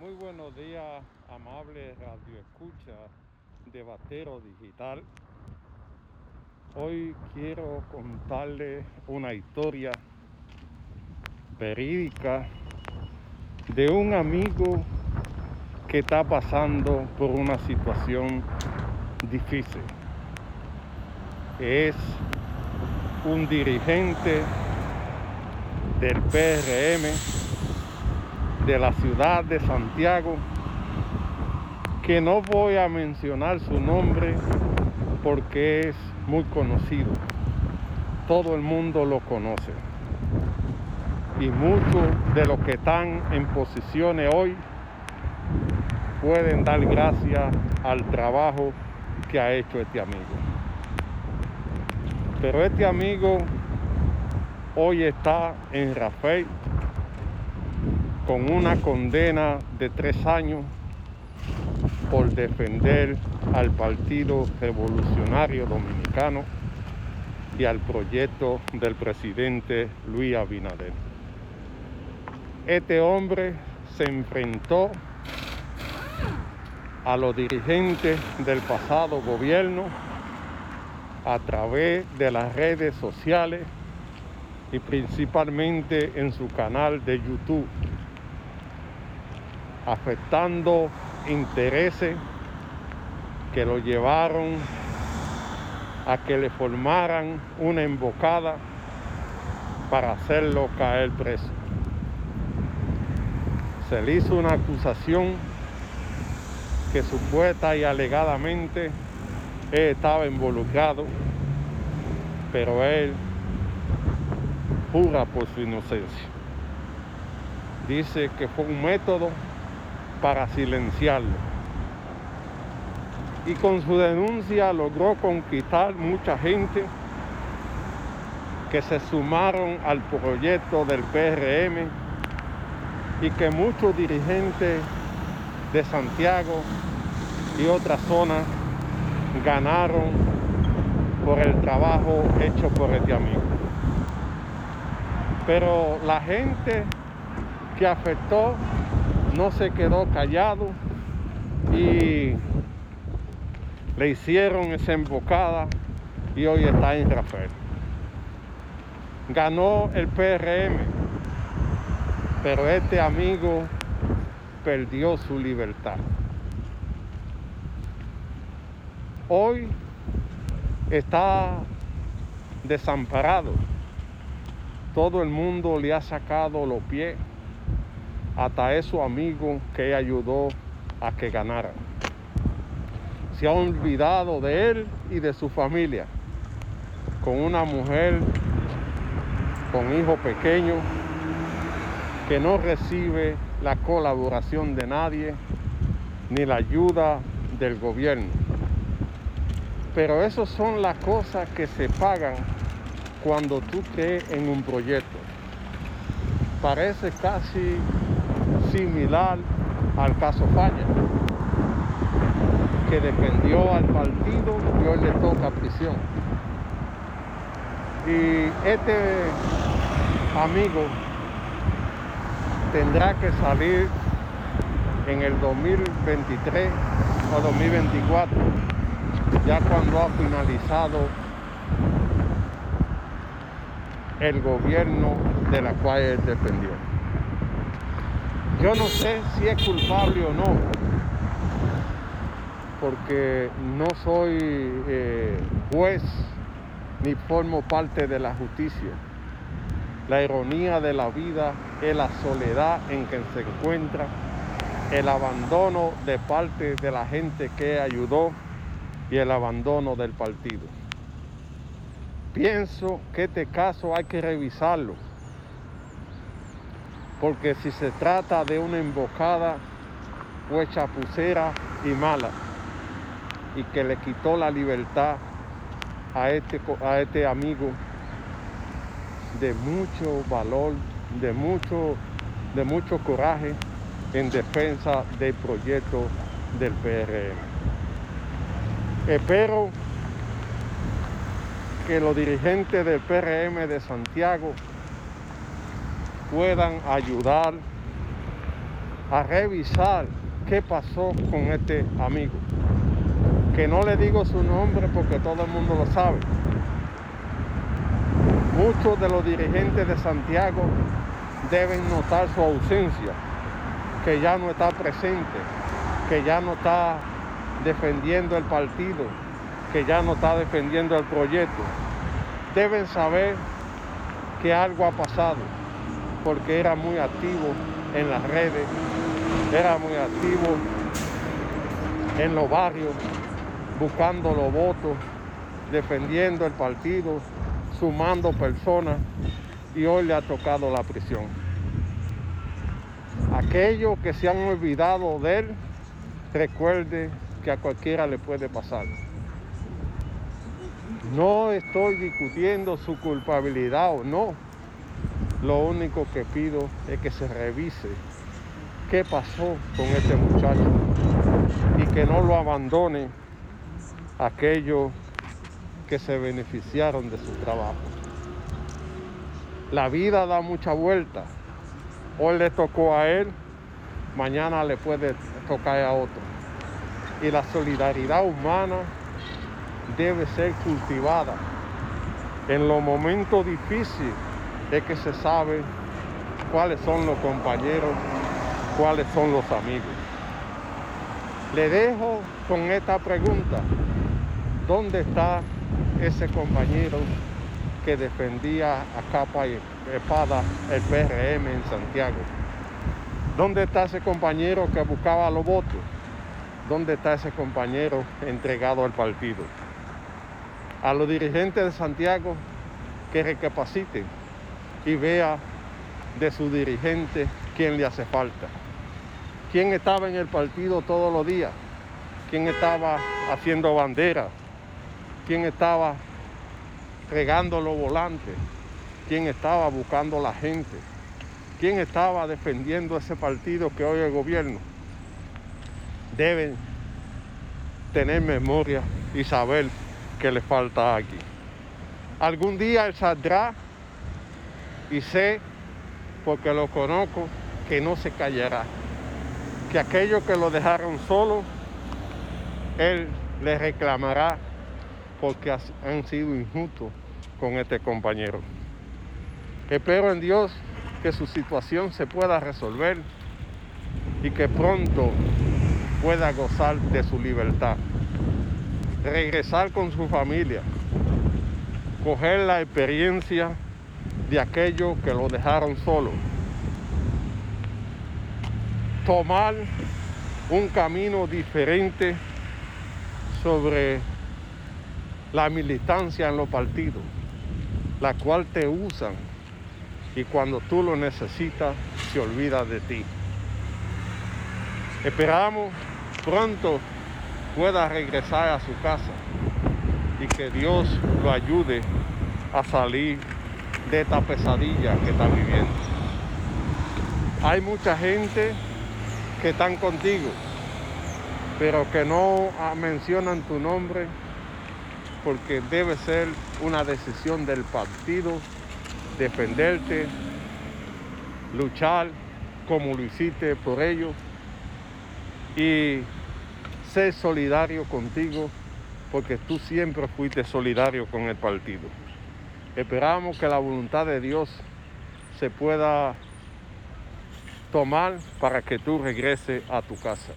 Muy buenos días, amable radio escucha de Batero Digital. Hoy quiero contarle una historia verídica de un amigo que está pasando por una situación difícil. Es un dirigente del PRM de la ciudad de Santiago, que no voy a mencionar su nombre porque es muy conocido. Todo el mundo lo conoce. Y muchos de los que están en posiciones hoy pueden dar gracias al trabajo que ha hecho este amigo. Pero este amigo hoy está en Rafael con una condena de tres años por defender al Partido Revolucionario Dominicano y al proyecto del presidente Luis Abinader. Este hombre se enfrentó a los dirigentes del pasado gobierno a través de las redes sociales y principalmente en su canal de YouTube afectando intereses que lo llevaron a que le formaran una embocada para hacerlo caer preso. Se le hizo una acusación que supuesta y alegadamente él estaba involucrado, pero él jura por su inocencia. Dice que fue un método para silenciarlo. Y con su denuncia logró conquistar mucha gente que se sumaron al proyecto del PRM y que muchos dirigentes de Santiago y otras zonas ganaron por el trabajo hecho por este amigo. Pero la gente que afectó no se quedó callado y le hicieron esa embocada y hoy está en Rafael. Ganó el PRM, pero este amigo perdió su libertad. Hoy está desamparado. Todo el mundo le ha sacado los pies hasta esos amigos que ayudó a que ganara. Se ha olvidado de él y de su familia, con una mujer con hijo pequeño que no recibe la colaboración de nadie ni la ayuda del gobierno. Pero esas son las cosas que se pagan cuando tú crees en un proyecto. Parece casi similar al caso Falla, que defendió al partido y hoy le toca prisión. Y este amigo tendrá que salir en el 2023 o 2024, ya cuando ha finalizado el gobierno de la cual él defendió. Yo no sé si es culpable o no, porque no soy eh, juez ni formo parte de la justicia. La ironía de la vida es la soledad en que se encuentra, el abandono de parte de la gente que ayudó y el abandono del partido. Pienso que este caso hay que revisarlo porque si se trata de una embocada, fue chapucera y mala, y que le quitó la libertad a este, a este amigo de mucho valor, de mucho, de mucho coraje en defensa del proyecto del PRM. Espero que los dirigentes del PRM de Santiago puedan ayudar a revisar qué pasó con este amigo. Que no le digo su nombre porque todo el mundo lo sabe. Muchos de los dirigentes de Santiago deben notar su ausencia, que ya no está presente, que ya no está defendiendo el partido, que ya no está defendiendo el proyecto. Deben saber que algo ha pasado, porque era muy activo en las redes, era muy activo en los barrios, buscando los votos, defendiendo el partido, sumando personas y hoy le ha tocado la prisión. Aquellos que se han olvidado de él, recuerde que a cualquiera le puede pasar. No estoy discutiendo su culpabilidad o no. Lo único que pido es que se revise qué pasó con este muchacho y que no lo abandone aquellos que se beneficiaron de su trabajo. La vida da mucha vuelta. Hoy le tocó a él, mañana le puede tocar a otro. Y la solidaridad humana debe ser cultivada. En los momentos difíciles es que se sabe cuáles son los compañeros, cuáles son los amigos. Le dejo con esta pregunta. ¿Dónde está ese compañero que defendía a capa y espada el PRM en Santiago? ¿Dónde está ese compañero que buscaba los votos? ¿Dónde está ese compañero entregado al partido? A los dirigentes de Santiago que recapaciten y vea de su dirigente quién le hace falta. ¿Quién estaba en el partido todos los días? ¿Quién estaba haciendo bandera? ¿Quién estaba regando los volantes? ¿Quién estaba buscando la gente? ¿Quién estaba defendiendo ese partido que hoy el gobierno? Deben tener memoria y saber que le falta aquí. Algún día él saldrá y sé, porque lo conozco, que no se callará. Que aquellos que lo dejaron solo, él le reclamará porque han sido injustos con este compañero. Espero en Dios que su situación se pueda resolver y que pronto pueda gozar de su libertad. Regresar con su familia, coger la experiencia de aquellos que lo dejaron solo, tomar un camino diferente sobre la militancia en los partidos, la cual te usan y cuando tú lo necesitas se olvida de ti. Esperamos pronto pueda regresar a su casa y que Dios lo ayude a salir de esta pesadilla que está viviendo. Hay mucha gente que están contigo, pero que no mencionan tu nombre porque debe ser una decisión del partido defenderte, luchar como lo hiciste por ellos y ser solidario contigo porque tú siempre fuiste solidario con el partido. Esperamos que la voluntad de Dios se pueda tomar para que tú regreses a tu casa.